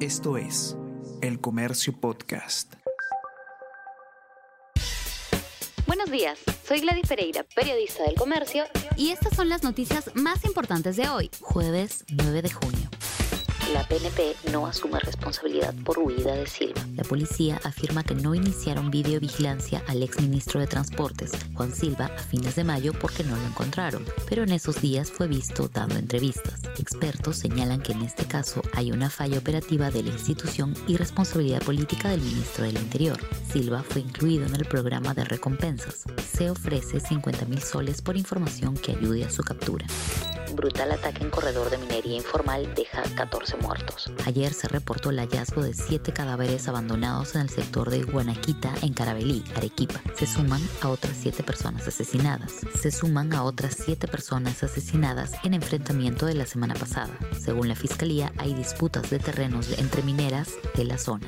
Esto es El Comercio Podcast. Buenos días, soy Gladys Pereira, periodista del Comercio, y estas son las noticias más importantes de hoy, jueves 9 de junio la PNP no asume responsabilidad por huida de Silva. La policía afirma que no iniciaron videovigilancia al exministro de Transportes, Juan Silva, a fines de mayo porque no lo encontraron, pero en esos días fue visto dando entrevistas. Expertos señalan que en este caso hay una falla operativa de la institución y responsabilidad política del ministro del Interior. Silva fue incluido en el programa de recompensas. Se ofrece 50 mil soles por información que ayude a su captura brutal ataque en corredor de minería informal deja 14 muertos. Ayer se reportó el hallazgo de siete cadáveres abandonados en el sector de Guanaquita, en Carabelí, Arequipa. Se suman a otras siete personas asesinadas. Se suman a otras siete personas asesinadas en enfrentamiento de la semana pasada. Según la fiscalía, hay disputas de terrenos entre mineras de la zona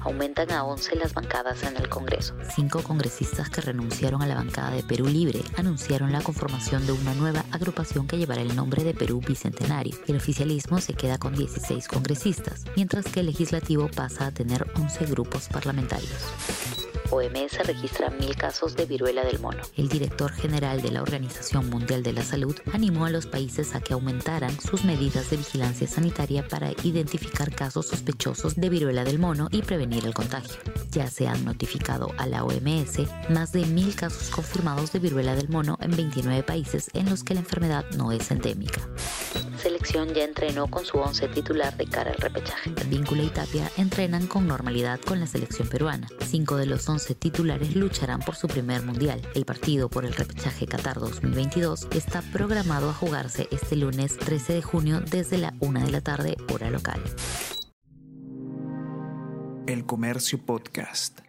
aumentan a 11 las bancadas en el Congreso. Cinco congresistas que renunciaron a la bancada de Perú Libre anunciaron la conformación de una nueva agrupación que llevará el nombre de Perú Bicentenario. El oficialismo se queda con 16 congresistas, mientras que el legislativo pasa a tener 11 grupos parlamentarios. OMS registra mil casos de viruela del mono. El director general de la Organización Mundial de la Salud animó a los países a que aumentaran sus medidas de vigilancia sanitaria para identificar casos sospechosos de viruela del mono y prevenir el contagio. Ya se han notificado a la OMS más de mil casos confirmados de viruela del mono en 29 países en los que la enfermedad no es endémica selección ya entrenó con su once titular de cara al repechaje. Víncula y Tapia entrenan con normalidad con la selección peruana. Cinco de los once titulares lucharán por su primer mundial. El partido por el repechaje Qatar 2022 está programado a jugarse este lunes 13 de junio desde la una de la tarde hora local. El Comercio Podcast.